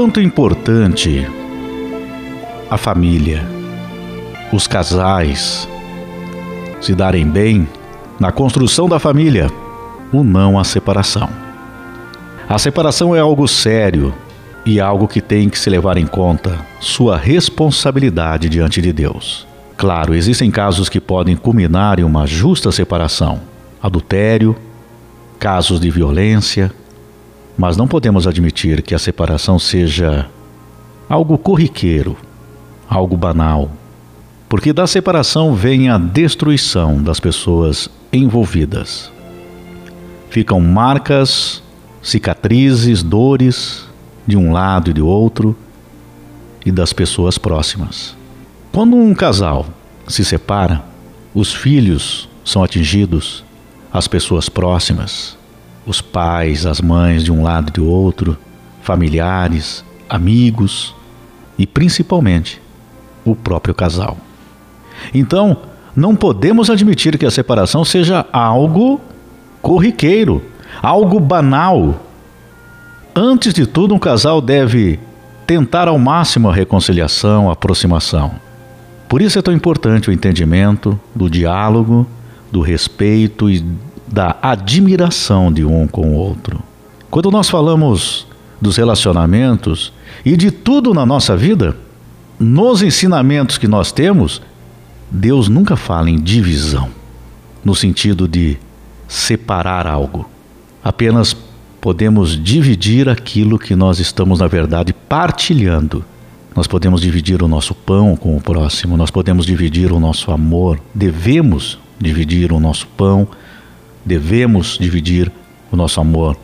quanto importante a família, os casais se darem bem na construção da família, o não à separação. A separação é algo sério e algo que tem que se levar em conta sua responsabilidade diante de Deus. Claro, existem casos que podem culminar em uma justa separação, adultério, casos de violência, mas não podemos admitir que a separação seja algo corriqueiro, algo banal, porque da separação vem a destruição das pessoas envolvidas. Ficam marcas, cicatrizes, dores de um lado e do outro e das pessoas próximas. Quando um casal se separa, os filhos são atingidos, as pessoas próximas, os pais, as mães de um lado e do outro, familiares, amigos e principalmente o próprio casal. Então, não podemos admitir que a separação seja algo corriqueiro, algo banal. Antes de tudo, um casal deve tentar ao máximo a reconciliação, a aproximação. Por isso é tão importante o entendimento, do diálogo, do respeito e da admiração de um com o outro. Quando nós falamos dos relacionamentos e de tudo na nossa vida, nos ensinamentos que nós temos, Deus nunca fala em divisão, no sentido de separar algo. Apenas podemos dividir aquilo que nós estamos, na verdade, partilhando. Nós podemos dividir o nosso pão com o próximo, nós podemos dividir o nosso amor, devemos dividir o nosso pão, devemos dividir o nosso amor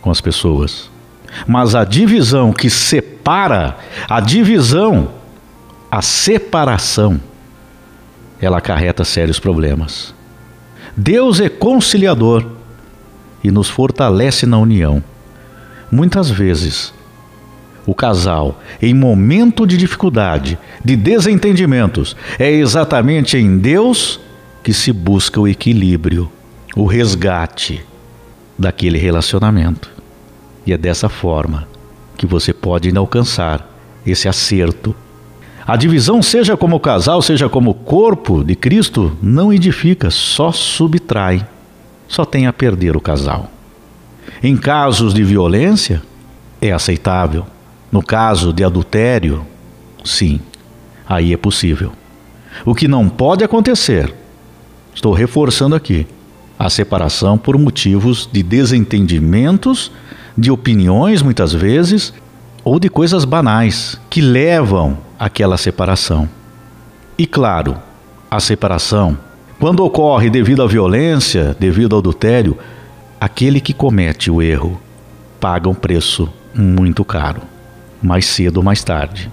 com as pessoas. Mas a divisão que separa, a divisão, a separação, ela acarreta sérios problemas. Deus é conciliador e nos fortalece na união. Muitas vezes, o casal, em momento de dificuldade, de desentendimentos, é exatamente em Deus que se busca o equilíbrio, o resgate daquele relacionamento. E é dessa forma que você pode alcançar esse acerto a divisão, seja como casal, seja como corpo de Cristo, não edifica, só subtrai, só tem a perder o casal. Em casos de violência, é aceitável. No caso de adultério, sim, aí é possível. O que não pode acontecer, estou reforçando aqui, a separação por motivos de desentendimentos, de opiniões muitas vezes, ou de coisas banais que levam àquela separação. E claro, a separação, quando ocorre devido à violência, devido ao adultério, aquele que comete o erro paga um preço muito caro, mais cedo ou mais tarde.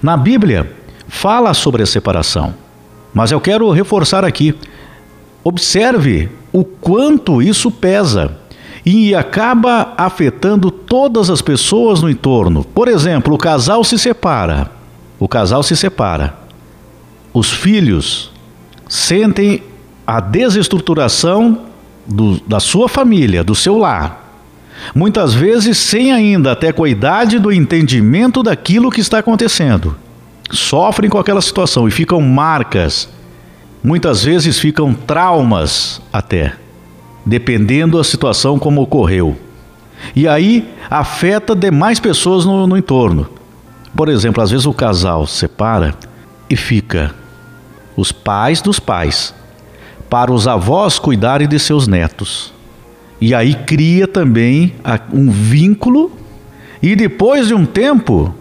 Na Bíblia, fala sobre a separação, mas eu quero reforçar aqui. Observe o quanto isso pesa e acaba afetando todas as pessoas no entorno. Por exemplo, o casal se separa. O casal se separa. Os filhos sentem a desestruturação do, da sua família, do seu lar. Muitas vezes sem ainda até com a idade do entendimento daquilo que está acontecendo. Sofrem com aquela situação e ficam marcas. Muitas vezes ficam traumas até dependendo da situação como ocorreu. E aí afeta demais pessoas no, no entorno. Por exemplo, às vezes o casal separa e fica os pais dos pais para os avós cuidarem de seus netos. E aí cria também um vínculo e depois de um tempo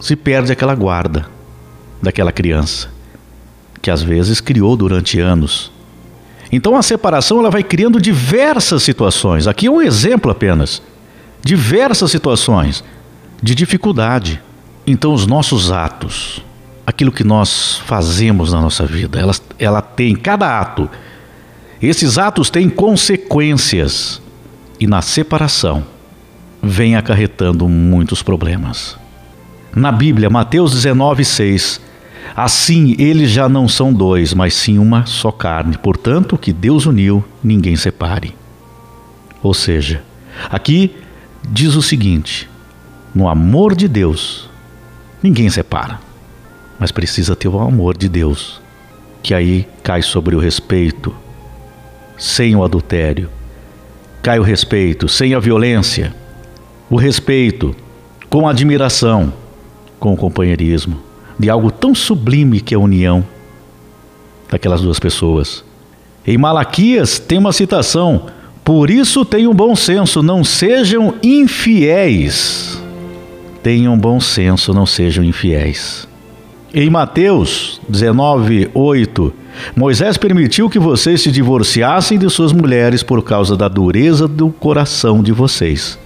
se perde aquela guarda daquela criança que às vezes criou durante anos então a separação ela vai criando diversas situações. Aqui é um exemplo apenas. Diversas situações de dificuldade. Então os nossos atos, aquilo que nós fazemos na nossa vida, ela, ela tem cada ato. Esses atos têm consequências e na separação vem acarretando muitos problemas. Na Bíblia, Mateus 19, 6, Assim, eles já não são dois, mas sim uma só carne. Portanto, que Deus uniu, ninguém separe. Ou seja, aqui diz o seguinte: no amor de Deus, ninguém separa. Mas precisa ter o amor de Deus, que aí cai sobre o respeito, sem o adultério. Cai o respeito, sem a violência. O respeito, com admiração, com o companheirismo, de algo tão sublime que é a união daquelas duas pessoas. Em Malaquias tem uma citação: Por isso tenham bom senso, não sejam infiéis tenham bom senso, não sejam infiéis. Em Mateus 19, 8, Moisés permitiu que vocês se divorciassem de suas mulheres por causa da dureza do coração de vocês.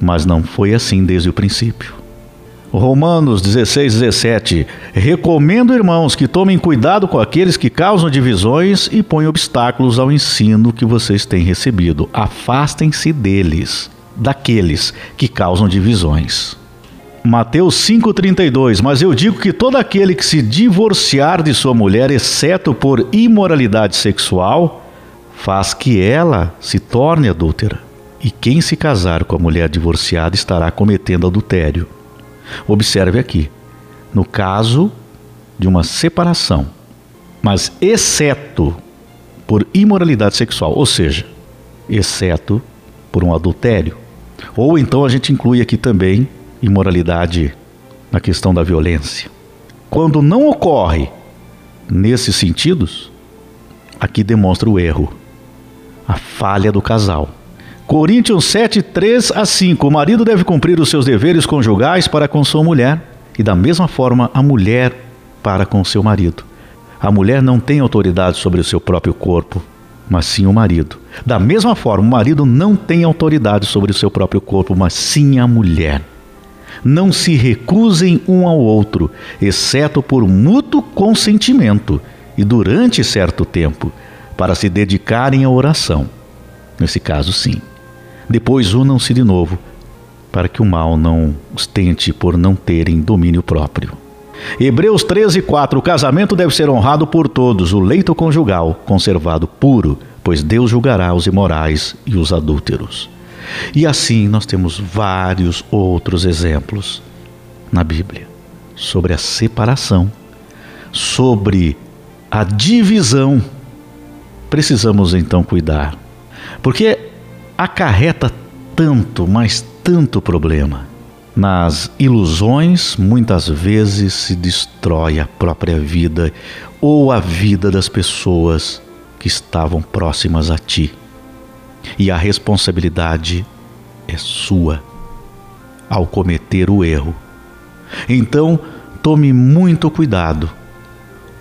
Mas não foi assim desde o princípio. Romanos 16, 17. Recomendo, irmãos, que tomem cuidado com aqueles que causam divisões e põem obstáculos ao ensino que vocês têm recebido. Afastem-se deles, daqueles que causam divisões. Mateus 5,32 Mas eu digo que todo aquele que se divorciar de sua mulher, exceto por imoralidade sexual, faz que ela se torne adúltera. E quem se casar com a mulher divorciada estará cometendo adultério. Observe aqui, no caso de uma separação, mas exceto por imoralidade sexual, ou seja, exceto por um adultério. Ou então a gente inclui aqui também imoralidade na questão da violência. Quando não ocorre nesses sentidos, aqui demonstra o erro, a falha do casal. Coríntios 7, 3 a 5. O marido deve cumprir os seus deveres conjugais para com sua mulher, e da mesma forma a mulher para com seu marido. A mulher não tem autoridade sobre o seu próprio corpo, mas sim o marido. Da mesma forma, o marido não tem autoridade sobre o seu próprio corpo, mas sim a mulher não se recusem um ao outro, exceto por mútuo consentimento e durante certo tempo, para se dedicarem à oração. Nesse caso, sim. Depois unam-se de novo, para que o mal não os tente por não terem domínio próprio. Hebreus 13, 4 O casamento deve ser honrado por todos, o leito conjugal conservado puro, pois Deus julgará os imorais e os adúlteros. E assim nós temos vários outros exemplos na Bíblia sobre a separação, sobre a divisão. Precisamos então cuidar, porque acarreta tanto, mas tanto problema. Nas ilusões, muitas vezes se destrói a própria vida ou a vida das pessoas que estavam próximas a ti e a responsabilidade é sua ao cometer o erro. Então, tome muito cuidado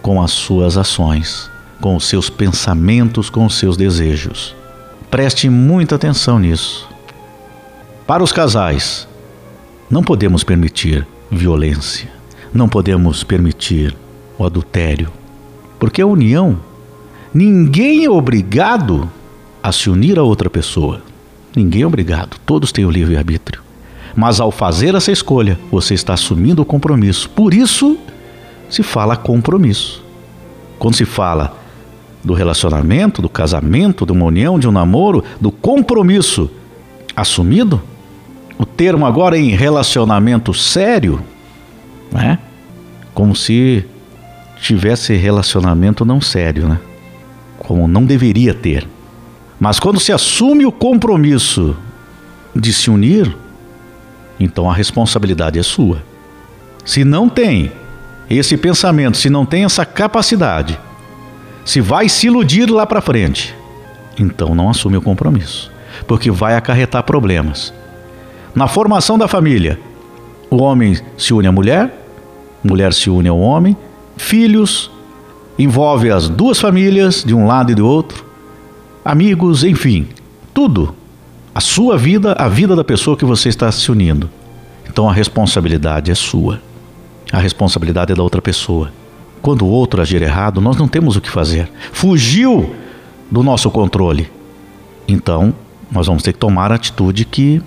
com as suas ações, com os seus pensamentos, com os seus desejos. Preste muita atenção nisso. Para os casais, não podemos permitir violência, não podemos permitir o adultério, porque a união, ninguém é obrigado a se unir a outra pessoa. Ninguém é obrigado, todos têm o livre-arbítrio. Mas ao fazer essa escolha, você está assumindo o compromisso. Por isso se fala compromisso. Quando se fala do relacionamento, do casamento, de uma união, de um namoro, do compromisso assumido, o termo agora em relacionamento sério, né? Como se tivesse relacionamento não sério, né? Como não deveria ter. Mas quando se assume o compromisso de se unir, então a responsabilidade é sua. Se não tem esse pensamento, se não tem essa capacidade, se vai se iludir lá para frente, então não assume o compromisso, porque vai acarretar problemas. Na formação da família, o homem se une à mulher, mulher se une ao homem, filhos, envolve as duas famílias de um lado e do outro, amigos, enfim, tudo. A sua vida, a vida da pessoa que você está se unindo. Então a responsabilidade é sua. A responsabilidade é da outra pessoa. Quando o outro agir errado, nós não temos o que fazer. Fugiu do nosso controle. Então, nós vamos ter que tomar a atitude que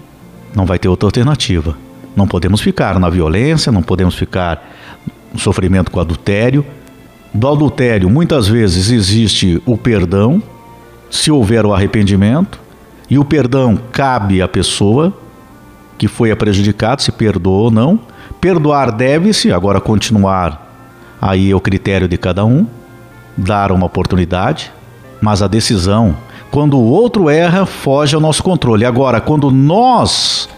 não vai ter outra alternativa. Não podemos ficar na violência, não podemos ficar no sofrimento com adultério. Do adultério, muitas vezes existe o perdão, se houver o arrependimento, e o perdão cabe à pessoa, que foi prejudicado, se perdoou ou não. Perdoar deve-se, agora continuar aí é o critério de cada um, dar uma oportunidade, mas a decisão, quando o outro erra, foge ao nosso controle. Agora, quando nós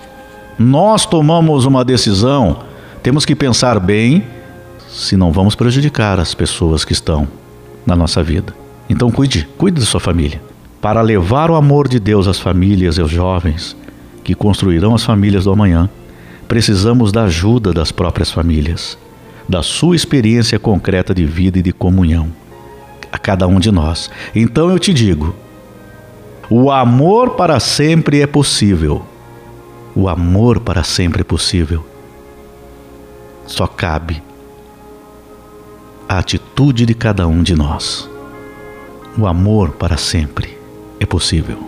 nós tomamos uma decisão, temos que pensar bem se não vamos prejudicar as pessoas que estão na nossa vida. Então cuide, cuide da sua família. Para levar o amor de Deus às famílias e aos jovens que construirão as famílias do amanhã, precisamos da ajuda das próprias famílias, da sua experiência concreta de vida e de comunhão a cada um de nós. Então eu te digo: o amor para sempre é possível o amor para sempre é possível. Só cabe a atitude de cada um de nós. O amor para sempre é possível.